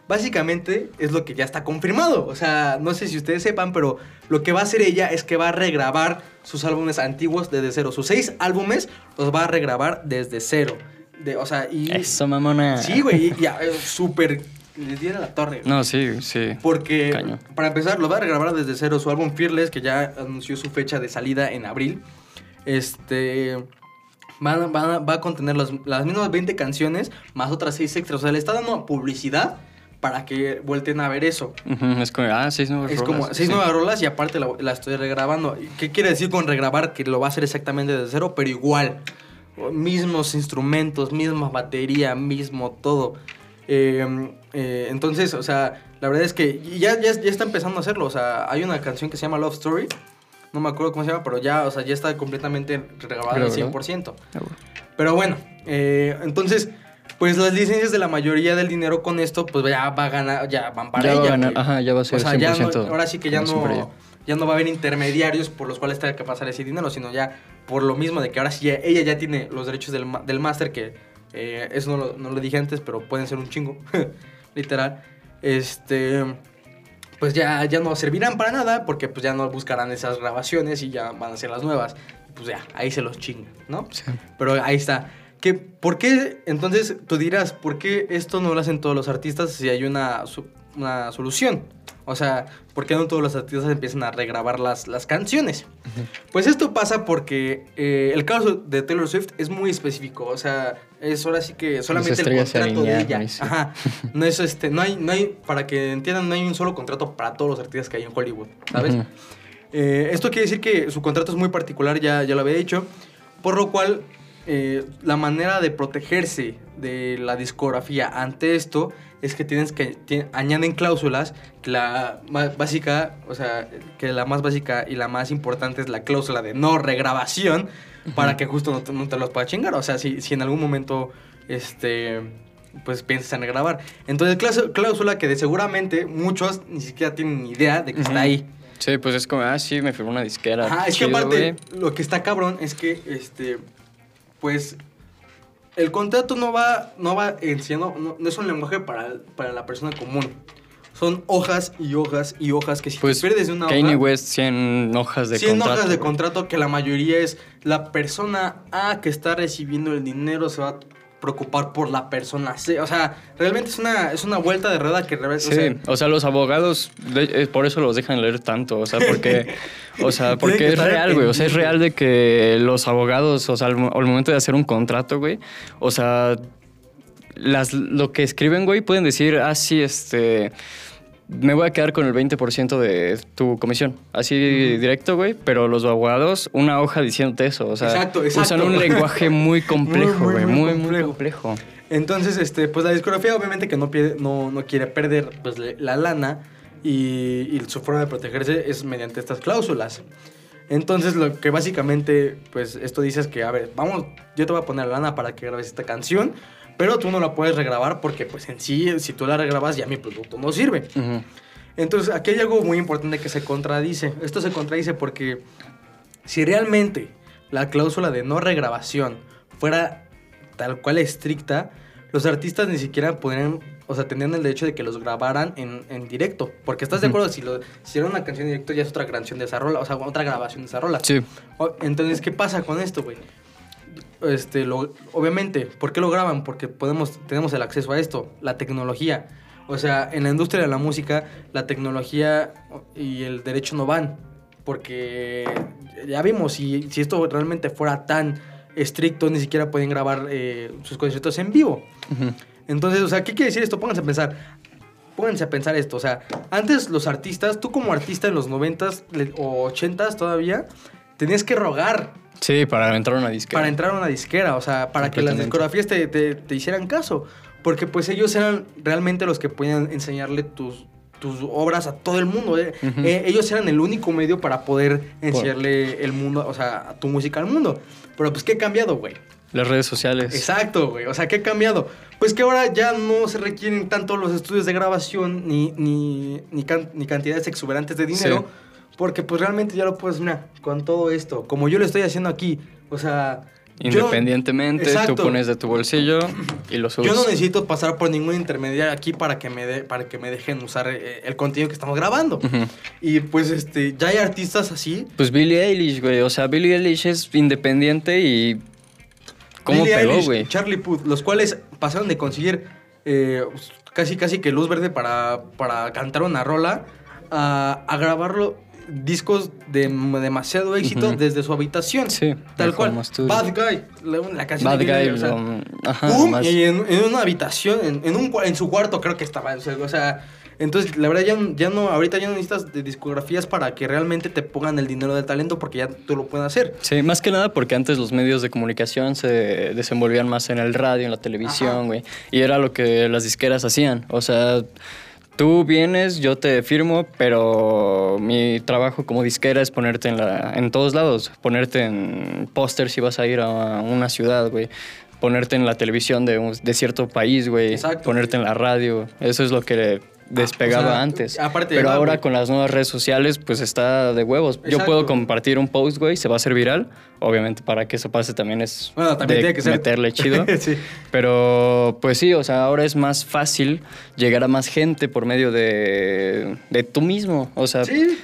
Speaker 4: Básicamente es lo que ya está confirmado. O sea, no sé si ustedes sepan, pero lo que va a hacer ella es que va a regrabar sus álbumes antiguos desde cero. Sus seis álbumes los va a regrabar desde cero. De, o sea, y...
Speaker 5: Eso, mamona.
Speaker 4: Sí, güey, ya, eh, súper... Les diera la torre.
Speaker 5: No, sí, sí.
Speaker 4: Porque,
Speaker 5: Caño.
Speaker 4: para empezar, lo va a regrabar desde cero su álbum Fearless, que ya anunció su fecha de salida en abril. Este. van van va a contener los- las mismas 20 canciones, más otras 6 extras. O sea, le está dando publicidad para que vuelten a ver eso.
Speaker 5: Ujú, Es como, ah, seis nuevas
Speaker 4: Es
Speaker 5: rolas,
Speaker 4: como seis
Speaker 5: sí.
Speaker 4: nuevas rolas y aparte la, la estoy regrabando. ¿Qué quiere decir con regrabar? Que lo va a hacer exactamente desde cero, pero igual. Mismos instrumentos, misma batería, mismo todo. Eh, eh, entonces, o sea, la verdad es que ya, ya, ya está empezando a hacerlo. O sea, hay una canción que se llama Love Story. No me acuerdo cómo se llama, pero ya, o sea, ya está completamente regrabada al
Speaker 5: Pero, ¿verdad?
Speaker 4: 100%.
Speaker 5: Ah.
Speaker 4: Pero bueno, eh, entonces, pues las licencias de la mayoría del dinero con esto, pues ya va a ganar, ya van para
Speaker 5: Ya va a
Speaker 4: ella.
Speaker 5: ganar, ajá, ya va a ser
Speaker 4: O sea, ya no-
Speaker 5: 100%,
Speaker 4: ahora sí que ya no, ya no va a haber intermediarios por los cuales tenga que pasar ese dinero, sino ya por lo mismo de que ahora sí ya- ella ya tiene los derechos del, del máster, que eh, eso no lo, no lo dije antes, pero pueden ser un chingo, *laughs* literal. Este, pues ya, ya no servirán para nada porque pues ya no buscarán esas grabaciones y ya van a ser las nuevas. Pues ya, ahí se los chingan, ¿no?
Speaker 5: Sí.
Speaker 4: Pero ahí está. ¿Qué, ¿Por qué, entonces, tú dirás, ¿por qué esto no lo hacen todos los artistas si hay una, una solución? O sea, ¿por qué no todos los artistas empiezan a regrabar las, las canciones? Pues esto pasa porque eh, el caso de Taylor Swift es muy específico. O sea, es ahora sí que solamente el contrato de ella.
Speaker 5: sí.
Speaker 4: Ajá. No es *laughs* este, no hay, no hay, para que entiendan, no hay un solo contrato para todos los artistas que hay en Hollywood, ¿sabes?
Speaker 5: Ujú.
Speaker 4: Eh, esto quiere decir que su contrato es muy particular, ya, ya lo había dicho, por lo cual eh, la manera de protegerse de la discografía ante esto es que tienes que añaden cláusulas que la más básica, o sea, que la más básica y la más importante es la cláusula de no regrabación para que justo no te, no te los pueda chingar, o sea, si, si en algún momento este pues piensas en grabar. Entonces, cláusula- que de seguramente muchos ni siquiera tienen ni idea de que está ahí.
Speaker 5: Sí, pues es como, ah, sí, me firmó una disquera.
Speaker 4: Ajá, es que
Speaker 5: chido,
Speaker 4: aparte, lo que está cabrón es que, este, pues, el contrato no va, no va enseñando, no, no es un lenguaje para, para la persona común. Son hojas y hojas y hojas que si
Speaker 5: Pues
Speaker 4: te pierdes de una
Speaker 5: Kanye
Speaker 4: hoja...
Speaker 5: West, 100 hojas de
Speaker 4: 100
Speaker 5: contrato.
Speaker 4: hojas de contrato que la mayoría es la persona A que está recibiendo el dinero se va a preocupar por la persona. O sea, realmente es una, es una vuelta de rueda que realmente...
Speaker 5: Sí, o sea, los abogados, de- eh, por eso los dejan leer tanto, o sea, porque, *laughs* o sea, porque
Speaker 4: que
Speaker 5: es real, güey, o sea, es real de que los abogados, o sea, al momento de hacer un contrato, güey, o sea, las, lo que escriben, güey, pueden decir, ah, sí, este, me voy a quedar con el 20% de tu comisión, así directo, güey, pero los abogados, una hoja diciéndote eso, o sea,
Speaker 4: Exacto, exacto.
Speaker 5: usan un lenguaje muy *laughs* complejo,
Speaker 4: muy,
Speaker 5: güey,
Speaker 4: muy
Speaker 5: muy, muy
Speaker 4: complejo. Entonces, este, pues la discografía obviamente que no, pierde- no, no quiere perder pues, la lana y, y su forma de protegerse es mediante estas cláusulas. Entonces, lo que básicamente, pues esto dice es que, a ver, vamos, yo te voy a poner lana para que grabes esta canción, pero tú no la puedes regrabar porque, pues en sí, si tú la regrabas ya mi producto no sirve. Entonces, aquí hay algo muy importante que se contradice. Esto se contradice porque si realmente la cláusula de no regrabación fuera tal cual estricta, los artistas ni siquiera podrían, o sea, tendrían el derecho de que los grabaran en, en directo. Porque estás de acuerdo, si, lo, si era una canción en directo ya es otra canción de esa rola, o sea, otra grabación de esa rola.
Speaker 5: Sí.
Speaker 4: Entonces, ¿qué pasa con esto, güey? Este, lo, obviamente, ¿por qué lo graban? Porque podemos, tenemos el acceso a esto, la tecnología. O sea, en la industria de la música, la tecnología y el derecho no van. Porque ya vimos, si, si esto realmente fuera tan estricto, ni siquiera pueden grabar eh, sus conciertos en vivo. Entonces, o sea, ¿qué quiere decir esto? Pónganse a pensar. Pónganse a pensar esto. O sea, antes los artistas, tú como artista en los 90s le- o 80s todavía, tenías que rogar
Speaker 5: Sí, para entrar a una disquera.
Speaker 4: para entrar a una disquera. O sea, para que las discografías te, te- te hicieran caso. Porque pues ellos eran realmente los que podían enseñarle tus, tus obras a todo el mundo. eh.
Speaker 5: Ujú.
Speaker 4: Eh, ellos eran el único medio para poder enseñarle el mundo, o sea, tu música al mundo. Pero pues, ¿qué ha cambiado, güey?
Speaker 5: Las redes sociales.
Speaker 4: Exacto, güey. O sea, ¿qué ha cambiado? Pues que ahora ya no se requieren tanto los estudios de grabación ni, ni, ni, can- ni cantidades exuberantes de dinero.
Speaker 5: Sí.
Speaker 4: Porque pues realmente ya lo puedes, mira, con todo esto, como yo lo estoy haciendo aquí. O sea... yo-
Speaker 5: Independientemente,
Speaker 4: Exacto.
Speaker 5: tú pones de tu bolsillo y lo subes.
Speaker 4: Yo no necesito pasar por ningún intermediario aquí para que me, de- para que me dejen usar eh, el contenido que estamos grabando. Y pues este, ya hay artistas así.
Speaker 5: Pues Billie Eilish, güey. O sea, Billie Eilish es independiente y. ¿Cómo
Speaker 4: Billie
Speaker 5: pegó, güey?
Speaker 4: Charlie Puth, los cuales pasaron de conseguir eh, casi casi que luz verde para, para cantar una rola a, a grabarlo discos de demasiado éxito desde su habitación.
Speaker 5: Sí,
Speaker 4: Tal cual. Bad Guy, la, la canción
Speaker 5: Bad
Speaker 4: de
Speaker 5: Guy,
Speaker 4: Eilish, o sea,
Speaker 5: um, ajá,
Speaker 4: y en, en una habitación, en, en un, en su cuarto creo que estaba. O sea, o sea, entonces la verdad ya, ya no, ahorita ya no necesitas de discografías para que realmente te pongan el dinero del talento porque ya tú lo puedes hacer.
Speaker 5: Sí, más que nada porque antes los medios de comunicación se desenvolvían más en el radio, en la televisión, güey. Y era lo que las disqueras hacían. O sea, tú vienes, yo te firmo, pero mi trabajo como disquera es ponerte en, la, en todos lados. Ponerte en póster si vas a ir a una ciudad, güey. Ponerte en la televisión de, un- de cierto país, güey.
Speaker 4: Exacto.
Speaker 5: Ponerte en la radio. Eso es lo que despegaba
Speaker 4: o sea,
Speaker 5: antes.
Speaker 4: aparte
Speaker 5: Pero ahora con las nuevas redes sociales, pues está de huevos. Yo puedo compartir un post, güey, se va a hacer viral. Obviamente, para que eso pase también es
Speaker 4: Bueno, también
Speaker 5: de
Speaker 4: tiene que ser.
Speaker 5: meterle *laughs* chido.
Speaker 4: sí.
Speaker 5: Pero pues sí, o sea, ahora es más fácil llegar a más gente por medio de, de tú mismo, o sea,
Speaker 4: Sí.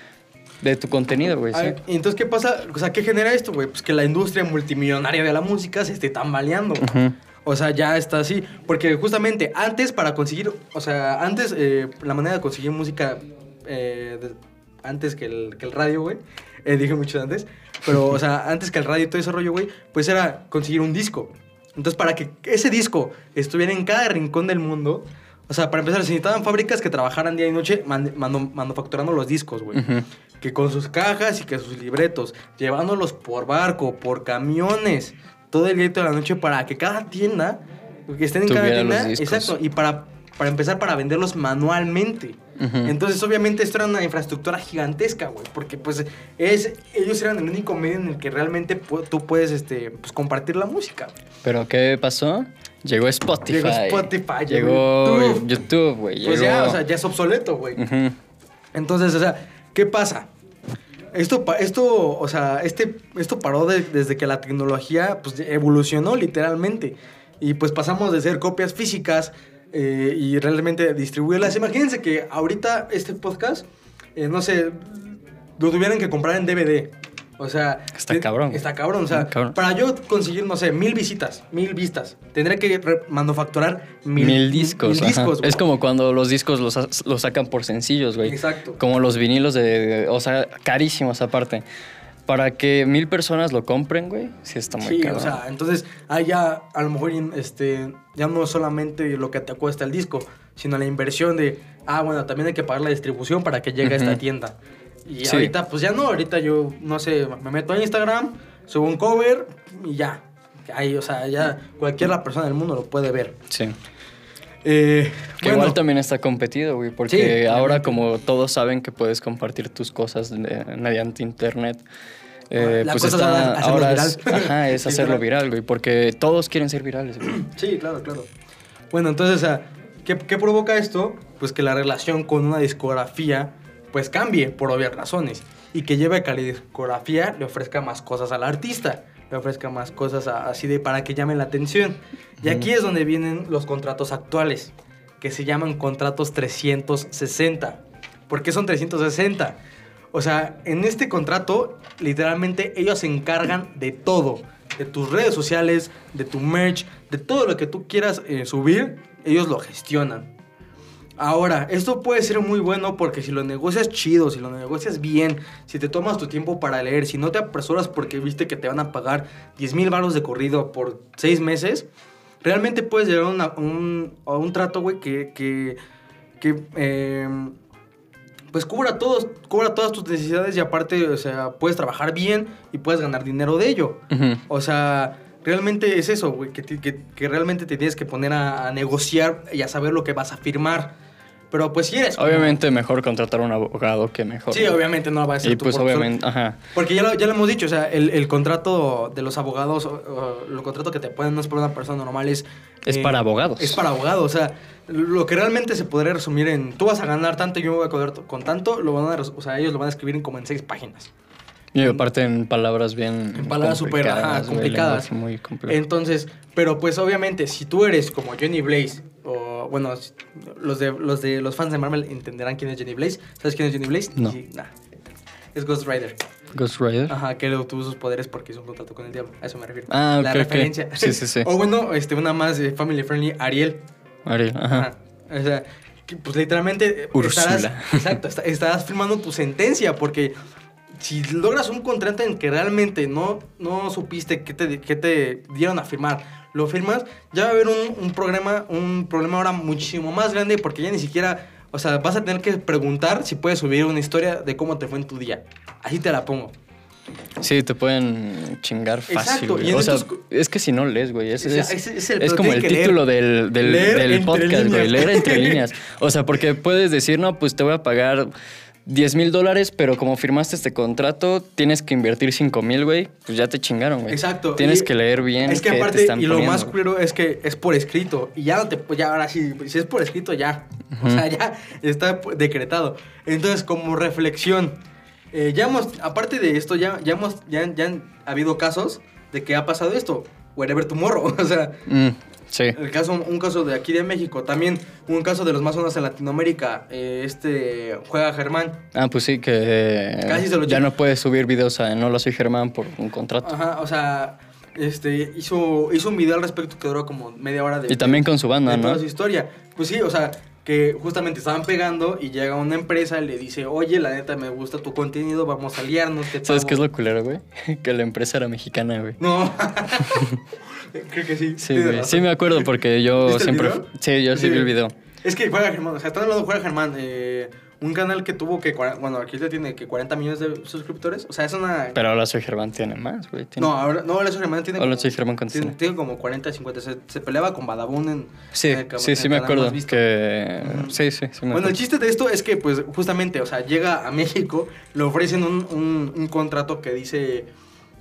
Speaker 5: De tu contenido, güey. Sí.
Speaker 4: entonces, ¿qué pasa? O sea, ¿qué genera esto, güey? Pues que la industria multimillonaria de la música se esté tambaleando.
Speaker 5: Ujú.
Speaker 4: O sea, ya está así. Porque justamente antes para conseguir, o sea, antes eh, la manera de conseguir música, eh, de- antes que el, que el radio, güey, *laughs* eh, dije mucho antes, pero, o sea, *laughs* antes que el radio y todo ese rollo, güey, pues era conseguir un disco. Entonces, para que ese disco estuviera en cada rincón del mundo, o sea, para empezar, se necesitaban fábricas que trabajaran día y noche man- manu- manufacturando los discos, güey.
Speaker 5: Ujú.
Speaker 4: Que con sus cajas y que sus libretos, llevándolos por barco, por camiones, todo el día y toda la noche para que cada tienda, que estén en cada
Speaker 5: Tuviera
Speaker 4: tienda, exacto, y para, para empezar para venderlos manualmente. Entonces, obviamente, esto era una infraestructura gigantesca, güey, porque pues es, ellos eran el único medio en el que realmente tú puedes este, pues, compartir la música.
Speaker 5: Pero ¿qué pasó? Llegó Spotify.
Speaker 4: Llegó Spotify,
Speaker 5: Llegó
Speaker 4: YouTube.
Speaker 5: Güey.
Speaker 4: Pues
Speaker 5: llegó-
Speaker 4: ya, o sea, ya es obsoleto, güey. Entonces, o sea, ¿qué pasa? Esto, esto, o sea, este, esto paró de- desde que la tecnología pues, evolucionó literalmente. Y pues pasamos de ser copias físicas eh, y realmente distribuirlas. Imagínense que ahorita este podcast, eh, no sé, lo tuvieran que comprar en DVD. O sea...
Speaker 5: Está cabrón.
Speaker 4: Está cabrón. O sea,
Speaker 5: cabrón.
Speaker 4: para yo conseguir, no sé, mil visitas, mil vistas, tendré que manufacturar mil,
Speaker 5: Mil, discos.
Speaker 4: mil discos,
Speaker 5: es como cuando los discos los, los sacan por sencillos, güey.
Speaker 4: Exacto.
Speaker 5: Como los vinilos de, O sea, carísimos aparte. Para que mil personas lo compren, güey, sí está muy
Speaker 4: Sí,
Speaker 5: caro.
Speaker 4: o sea, entonces ahí ya a lo mejor este, ya no solamente lo que te cuesta el disco, sino la inversión de, ah, bueno, también hay que pagar la distribución para que llegue a esta tienda. Y
Speaker 5: Sí.
Speaker 4: ahorita, pues ya no, ahorita yo, no sé, me meto a Instagram, subo un cover y ya. Ahí, o sea, ya cualquier la persona del mundo lo puede ver.
Speaker 5: sí.
Speaker 4: Eh,
Speaker 5: Que
Speaker 4: bueno,
Speaker 5: igual también está competido, güey, porque
Speaker 4: Sí,
Speaker 5: ahora como todos saben que puedes compartir tus cosas de- mediante internet, eh,
Speaker 4: La
Speaker 5: pues está,
Speaker 4: ahora hacerlo
Speaker 5: ahora
Speaker 4: viral.
Speaker 5: es, *laughs* ajá, es hacerlo viral, güey, porque todos quieren ser virales, güey. *clears throat*
Speaker 4: Sí, claro, claro. Bueno, entonces, ¿qué, qué provoca esto? Pues que la relación con una discografía pues cambie por obvias razones y que lleve que la discografía le ofrezca más cosas al artista, le ofrezca más cosas a- así de para que llamen la atención. Y aquí es donde vienen los contratos actuales, que se llaman contratos 360. ¿Por qué son 360? O sea, en este contrato, literalmente ellos se encargan de todo. De tus redes sociales, de tu merch, de todo lo que tú quieras eh, subir, ellos lo gestionan. Ahora, esto puede ser muy bueno porque si lo negocias chido, si lo negocias bien, si te tomas tu tiempo para leer, si no te apresuras porque viste que te van a pagar 10 mil baros de corrido por 6 meses, realmente puedes llegar a, una- un, a un trato, güey, que, que, que eh, pues cubra, todos, cubra todas tus necesidades y aparte, o sea, puedes trabajar bien y puedes ganar dinero de ello. O sea, realmente es eso, güey, que, ti- que, que realmente te tienes que poner a, a negociar y a saber lo que vas a firmar. Pero pues si eres... como-
Speaker 5: Obviamente mejor contratar a un abogado que mejor.
Speaker 4: Sí, obviamente no va a ser
Speaker 5: Y
Speaker 4: tú
Speaker 5: pues
Speaker 4: por
Speaker 5: obviamente, ajá.
Speaker 4: Porque ya lo, ya lo hemos dicho, o sea, el, el contrato de los abogados, o, o, el contrato que te pueden no es para una persona normal, es...
Speaker 5: Es para abogados.
Speaker 4: Es para abogados, o sea, lo que realmente se podría resumir en, tú vas a ganar tanto y yo me voy a cobrar con tanto, lo van a, o sea, ellos lo van a escribir en como en seis páginas.
Speaker 5: Y aparte en palabras bien.
Speaker 4: En palabras súper, ajá, complicadas.
Speaker 5: lenguaje Muy complicado.
Speaker 4: Entonces, pero pues obviamente, si tú eres como Johnny Blaze, o bueno, los de los, de, los fans de Marvel entenderán quién es Johnny Blaze. ¿Sabes quién es Johnny Blaze?
Speaker 5: No.
Speaker 4: Nah. Es Ghost Rider.
Speaker 5: Ghost Rider.
Speaker 4: Ajá, que obtuvo sus poderes porque hizo un contrato con el diablo. A eso me refiero.
Speaker 5: Ah,
Speaker 4: La
Speaker 5: ok, ok.
Speaker 4: referencia.
Speaker 5: Sí, sí, sí. *laughs*
Speaker 4: o bueno, este, una más eh, family friendly, Ariel.
Speaker 5: Ariel, ajá.
Speaker 4: Ajá. O sea, que, pues literalmente
Speaker 5: Úrsula.
Speaker 4: estarás, exacto, estarás firmando tu sentencia porque si logras un contrato en que realmente no, no supiste qué te, qué te dieron a firmar, lo firmas, ya va a haber un, un problema, un problema ahora muchísimo más grande porque ya ni siquiera, o sea, vas a tener que preguntar si puedes subir una historia de cómo te fue en tu día. Así te la pongo.
Speaker 5: Sí, te pueden chingar fácil.
Speaker 4: Exacto,
Speaker 5: güey. O sea,
Speaker 4: estos-
Speaker 5: es que si no lees, güey. Es,
Speaker 4: O sea,
Speaker 5: es-
Speaker 4: ese es el-
Speaker 5: es
Speaker 4: pero
Speaker 5: como el
Speaker 4: leer.
Speaker 5: título del, del, podcast, güey. Leer entre *laughs* líneas. O sea, porque puedes decir, no, pues te voy a pagar 10 mil dólares, pero como firmaste este contrato, tienes que invertir 5 mil, güey. Pues ya te chingaron, güey.
Speaker 4: Exacto.
Speaker 5: Tienes
Speaker 4: Y
Speaker 5: que leer bien.
Speaker 4: Es que
Speaker 5: qué te
Speaker 4: aparte,
Speaker 5: están
Speaker 4: y lo
Speaker 5: poniendo,
Speaker 4: más culero es que es por escrito. Y ya no te. Ya ahora sí, si es por escrito, ya. O sea, ya está decretado. Entonces, como reflexión, eh, ya hemos. Aparte de esto, ya, ya hemos. Ya, ya han habido casos de que ha pasado esto. Wherever tomorrow. *laughs* O sea,
Speaker 5: Mm, sí.
Speaker 4: el caso, un caso de aquí de México. También un caso de los más sonados en Latinoamérica. eh, este. Juega Germán.
Speaker 5: Ah, pues sí, que
Speaker 4: Casi se lo
Speaker 5: ya no puedes subir videos a No lo soy Germán por un contrato.
Speaker 4: Ajá, o sea. Este, hizo, hizo un video al respecto que duró como media hora de
Speaker 5: Y también con su banda,
Speaker 4: de
Speaker 5: ¿no?
Speaker 4: toda su historia. Pues sí, o sea, que justamente estaban pegando y llega una empresa y le dice, oye, la neta me gusta tu contenido, vamos a aliarnos. te
Speaker 5: ¿Sabes
Speaker 4: pago".
Speaker 5: qué es lo culero, güey? *laughs* Que la empresa era mexicana, güey.
Speaker 4: No. *laughs* *laughs* Creo que sí.
Speaker 5: Sí, güey. Sí me acuerdo porque yo *laughs*
Speaker 4: ¿Viste el
Speaker 5: siempre...
Speaker 4: video?
Speaker 5: Sí, yo sí vi el video.
Speaker 4: Es que juega Germán, o sea, están hablando de Juega Germán, eh, un canal que tuvo que, bueno, aquí ya tiene que 40 millones de suscriptores, o sea, es una...
Speaker 5: Pero ahora soy Germán tiene más, güey. Tiene-
Speaker 4: No, ahora, no, ahora soy Germán tiene
Speaker 5: Ahora soy Germán Contesina.
Speaker 4: tiene, tiene como 40, 50, se, se peleaba con Badabun en...
Speaker 5: Sí,
Speaker 4: en el cam-
Speaker 5: sí,
Speaker 4: en
Speaker 5: sí me acuerdo. Sí, sí, sí me
Speaker 4: Bueno,
Speaker 5: acuerdo.
Speaker 4: el chiste de esto es que, pues, justamente, o sea, llega a México, le ofrecen un, un- un contrato que dice,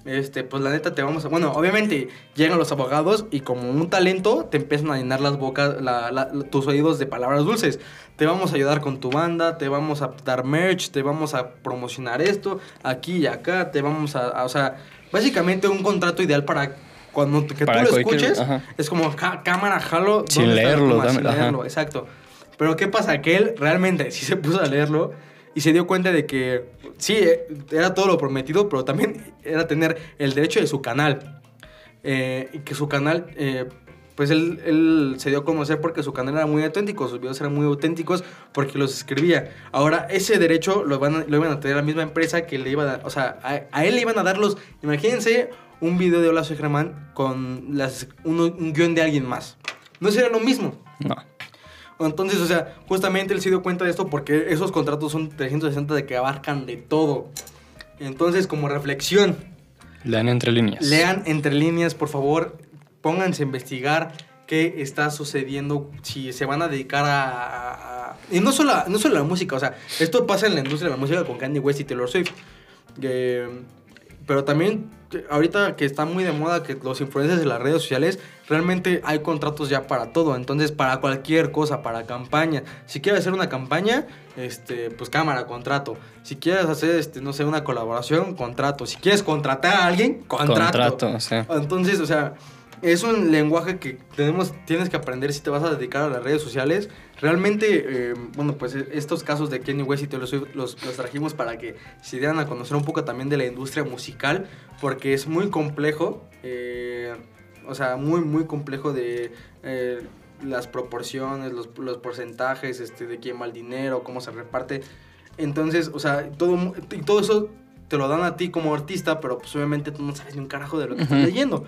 Speaker 4: este, pues la neta te vamos a... Bueno, obviamente llegan los abogados y como un talento te empiezan a llenar las bocas, la- la- la- tus oídos de palabras dulces. Te vamos a ayudar con tu banda, te vamos a dar merch, te vamos a promocionar esto, aquí y acá, te vamos a... a- o sea, básicamente un contrato ideal para... Cuando que
Speaker 5: Para
Speaker 4: tú lo escuches,
Speaker 5: ajá.
Speaker 4: es como "Ca- cámara, jalo.
Speaker 5: Sin
Speaker 4: ¿dónde está la
Speaker 5: leerlo,
Speaker 4: toma?",
Speaker 5: dame-
Speaker 4: sin leerlo, exacto. Pero ¿qué pasa? Que él realmente sí se puso a leerlo y se dio cuenta de que sí, eh, era todo lo prometido, pero también era tener el derecho de su canal. Eh, y que su canal, eh, pues él, él se dio a conocer porque su canal era muy auténtico, sus videos eran muy auténticos porque los escribía. Ahora, ese derecho lo, van a- lo iban a tener la misma empresa que le iba a dar, o sea, a, a él le iban a dar los, imagínense un video de Hola Soy Germán con las, un, un guion de alguien más. No sería lo mismo.
Speaker 5: No.
Speaker 4: Entonces, o sea, justamente él se dio cuenta de esto porque esos contratos son 360 de que abarcan de todo. Entonces, como reflexión,
Speaker 5: Lean entre líneas.
Speaker 4: lean entre líneas, por favor, pónganse a investigar qué está sucediendo, si se van a dedicar a... y no solo, a- no solo a la música, o sea, esto pasa en la industria de la música con Kanye West y Taylor Swift. Eh, pero también, ahorita que está muy de moda que los influencers de las redes sociales, realmente hay contratos ya para todo. Entonces, para cualquier cosa, para campaña. Si quieres hacer una campaña, este, pues cámara, contrato. Si quieres hacer, este, no sé, una colaboración, contrato. Si quieres contratar a alguien, contrato.
Speaker 5: Contrato, sí.
Speaker 4: Entonces, o sea, es un lenguaje que tenemos, tienes que aprender si te vas a dedicar a las redes sociales. Realmente, eh, bueno, pues eh, estos casos de Kanye West y Taylor Swift los, los trajimos para que se dieran a conocer un poco también de la industria musical, porque es muy complejo, eh, o sea, muy, muy complejo de eh, las proporciones, los, los porcentajes, este, de quién va el dinero, cómo se reparte. Entonces, o sea, todo, todo eso te lo dan a ti como artista, pero pues obviamente tú no sabes ni un carajo de lo que estás leyendo.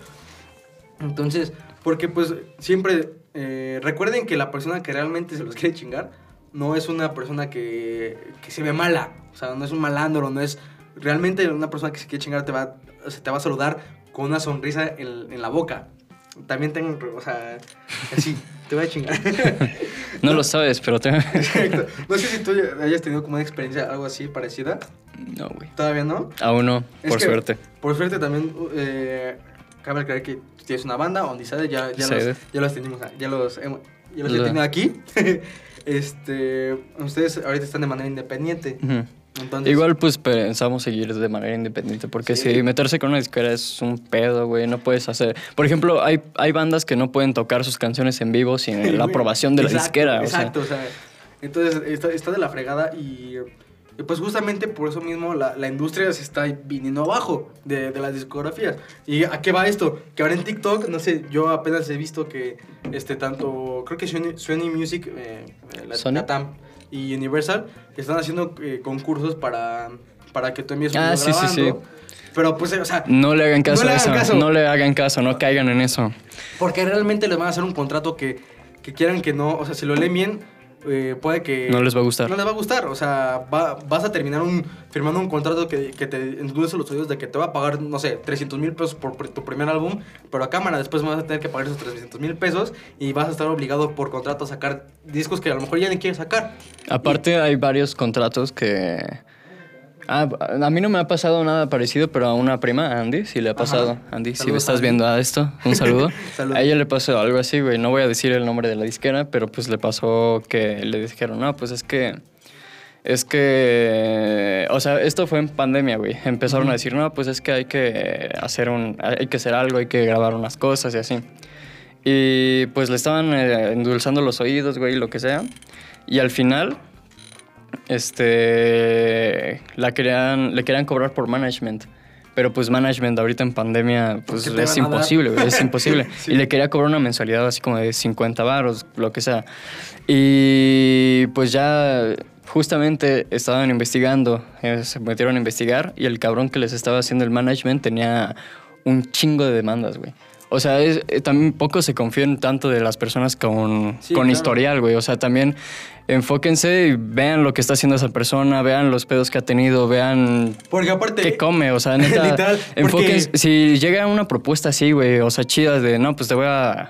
Speaker 4: Entonces, porque pues siempre eh, recuerden que la persona que realmente se los quiere chingar no es una persona que, que se ve mala, o sea, no es un malandro, no es realmente una persona que se quiere chingar te va, o sea, te va a saludar con una sonrisa en, en la boca. También tengo, o sea, así, te voy a chingar. *laughs*
Speaker 5: No lo sabes, pero te... *laughs*
Speaker 4: Exacto. No sé si tú hayas tenido como una experiencia algo así parecida.
Speaker 5: No, güey.
Speaker 4: Todavía no.
Speaker 5: Aún no,
Speaker 4: Es
Speaker 5: por
Speaker 4: que,
Speaker 5: suerte.
Speaker 4: Por suerte también eh, cabe aclarar que tienes una banda, Ondisade, ya, ya, los, ya los tenemos, ya los, ya los he tenido aquí. *laughs* este, ustedes ahorita están de manera independiente. Entonces,
Speaker 5: Igual pues pensamos seguir de manera independiente porque
Speaker 4: Sí.
Speaker 5: si meterse con una disquera es un pedo, güey, no puedes hacer... Por ejemplo, hay, hay bandas que no pueden tocar sus canciones en vivo sin *laughs* la aprobación de la
Speaker 4: exacto,
Speaker 5: disquera. o sea.
Speaker 4: Exacto, o sea, entonces está, está de la fregada y, y pues justamente por eso mismo la, la industria se está viniendo abajo de, de las discografías. ¿Y a qué va esto? Que ahora en TikTok, no sé, yo apenas he visto que este tanto, creo que Sony, Sony Music, eh, la,
Speaker 5: ¿Sony?
Speaker 4: la TAM y Universal están haciendo eh, concursos para, para que tú envíes un
Speaker 5: Ah,
Speaker 4: video
Speaker 5: sí, sí, sí.
Speaker 4: grabando. Pero pues, o sea,
Speaker 5: No le hagan caso
Speaker 4: No le
Speaker 5: a
Speaker 4: hagan
Speaker 5: eso.
Speaker 4: caso.
Speaker 5: No le hagan caso, no caigan en eso.
Speaker 4: Porque realmente les van a hacer un contrato que, que quieran que no. O sea, si lo leen bien, eh, puede que...
Speaker 5: No les va a gustar.
Speaker 4: No les va a gustar, o sea, va- vas a terminar un, firmando un contrato que, que te endulce los oídos de que te va a pagar, no sé, 300 mil pesos por tu primer álbum, pero a cámara después vas a tener que pagar esos 300 mil pesos y vas a estar obligado por contrato a sacar discos que a lo mejor ya ni quieres sacar.
Speaker 5: Aparte hay varios contratos que... Ah, a mí no me ha pasado nada parecido, pero a una prima, Andy, sí le ha pasado. Andy, si me estás
Speaker 4: Andy.
Speaker 5: viendo a esto, un saludo. *laughs* A ella le pasó algo así, güey. No voy a decir el nombre de la disquera, pero pues le pasó que le dijeron, no, pues es que... Es que... O sea, esto fue en pandemia, güey. Empezaron a decir, no, pues es que hay que hacer un... Hay que hacer algo, hay que grabar unas cosas y así. Y pues le estaban eh, endulzando los oídos, güey, lo que sea. Y al final, este, la querían, le querían cobrar por management. Pero pues management ahorita en pandemia, pues
Speaker 4: ¿Qué te
Speaker 5: es imposible, es *laughs* imposible.
Speaker 4: Sí.
Speaker 5: Y le quería cobrar una mensualidad así como de 50 baros, lo que sea. Y pues ya justamente estaban investigando, eh, se metieron a investigar y el cabrón que les estaba haciendo el management tenía un chingo de demandas, güey. O sea, es- eh, también poco se confían tanto de las personas con,
Speaker 4: Sí,
Speaker 5: con
Speaker 4: claro.
Speaker 5: historial, güey. O sea, también enfóquense y vean lo que está haciendo esa persona, vean los pedos que ha tenido, vean
Speaker 4: Porque aparte...
Speaker 5: qué come, o sea, *laughs* neta,
Speaker 4: Literal, porque-
Speaker 5: enfóquense. Si llega una propuesta así, güey, o sea, chida de, no, pues te voy a,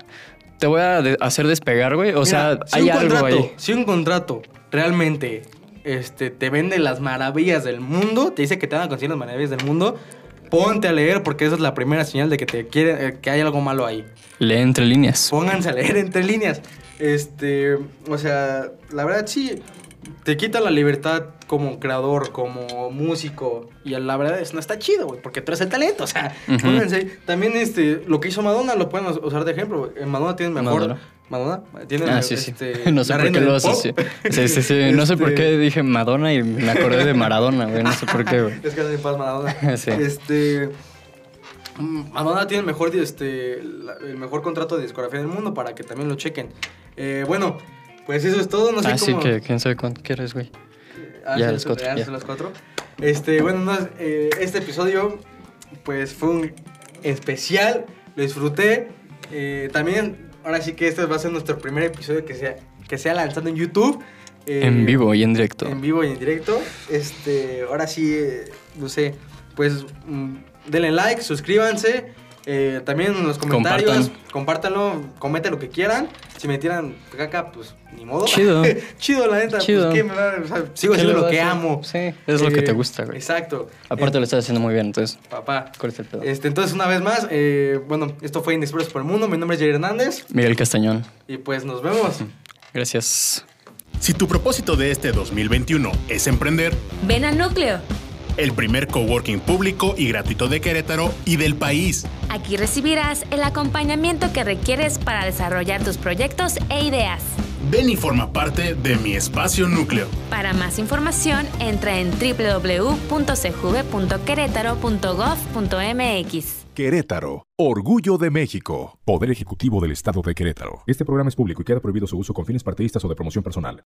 Speaker 5: te voy a de- hacer despegar, güey. O
Speaker 4: Mira,
Speaker 5: sea,
Speaker 4: si
Speaker 5: hay
Speaker 4: un
Speaker 5: algo
Speaker 4: contrato,
Speaker 5: ahí.
Speaker 4: Si un contrato realmente este, te vende las maravillas del mundo, te dice que te van a conseguir las maravillas del mundo, ponte a leer porque esa es la primera señal de que te quiere, eh, que hay algo malo ahí.
Speaker 5: Lee entre líneas.
Speaker 4: Pónganse a leer entre líneas. Este, o sea, la verdad sí, te quita la libertad como creador, como músico. Y la verdad es no está chido, güey, porque tú eres el talento. O sea,
Speaker 5: Ujú.
Speaker 4: pónganse. También este, lo que hizo Madonna lo pueden us- usar de ejemplo. Eh, Madonna tiene mejor.
Speaker 5: Madonna.
Speaker 4: Madonna tiene
Speaker 5: Ah, sí, sí.
Speaker 4: este, *laughs*
Speaker 5: no sé por qué lo asocié. Sí, sí, sí. No sé por
Speaker 4: Este,
Speaker 5: qué dije Madonna y me acordé de Maradona, güey. No sé por qué, güey.
Speaker 4: Es que hace paz Madonna. *laughs*
Speaker 5: Sí.
Speaker 4: Este. Madonna tiene el mejor, este, el mejor contrato de discografía del mundo para que también lo chequen. Eh, bueno, pues eso es todo. No sé
Speaker 5: ah, sí,
Speaker 4: cómo.
Speaker 5: que quién sabe cuánto quieres, güey.
Speaker 4: Ah,
Speaker 5: Ya, las cuatro,
Speaker 4: ya
Speaker 5: ya.
Speaker 4: las cuatro. Este, bueno, no, eh, este episodio, pues fue un especial. Lo disfruté. Eh, también, ahora sí que este va a ser nuestro primer episodio que sea, que sea lanzado en YouTube. Eh,
Speaker 5: en vivo y en directo.
Speaker 4: en vivo y en directo. Este, ahora sí, eh, no sé, pues mm, denle like, suscríbanse. Eh, también en los comentarios,
Speaker 5: Compartan.
Speaker 4: compártanlo, comenten lo que quieran. Si me tiran caca, pues ni modo.
Speaker 5: Chido. *laughs*
Speaker 4: Chido, la neta.
Speaker 5: Chido.
Speaker 4: Pues, ¿qué me va- o sea, sigo
Speaker 5: ¿Qué
Speaker 4: haciendo lo que amo.
Speaker 5: Sí, es lo que
Speaker 4: Eh,
Speaker 5: te gusta, güey.
Speaker 4: Exacto.
Speaker 5: Aparte
Speaker 4: Eh,
Speaker 5: lo estás haciendo muy bien, entonces,
Speaker 4: Papá.
Speaker 5: ¿cuál es el pedo?
Speaker 4: Este, entonces, una vez más, eh, bueno, esto fue Inexpertos por el Mundo. Mi nombre es Jair Hernández.
Speaker 5: Miguel Castañón.
Speaker 4: Y pues nos vemos.
Speaker 5: Gracias.
Speaker 6: Si tu propósito de este 2021 es emprender,
Speaker 7: Ven a Núcleo.
Speaker 6: El primer coworking público y gratuito de Querétaro y del país.
Speaker 7: Aquí recibirás el acompañamiento que requieres para desarrollar tus proyectos e ideas.
Speaker 6: Ven y forma parte de mi espacio núcleo.
Speaker 7: Para más información, entra en www.cjuve.querétaro.gov.mx.
Speaker 8: Querétaro, Orgullo de México. Poder Ejecutivo del Estado de Querétaro. Este programa es público y queda prohibido su uso con fines partidistas o de promoción personal.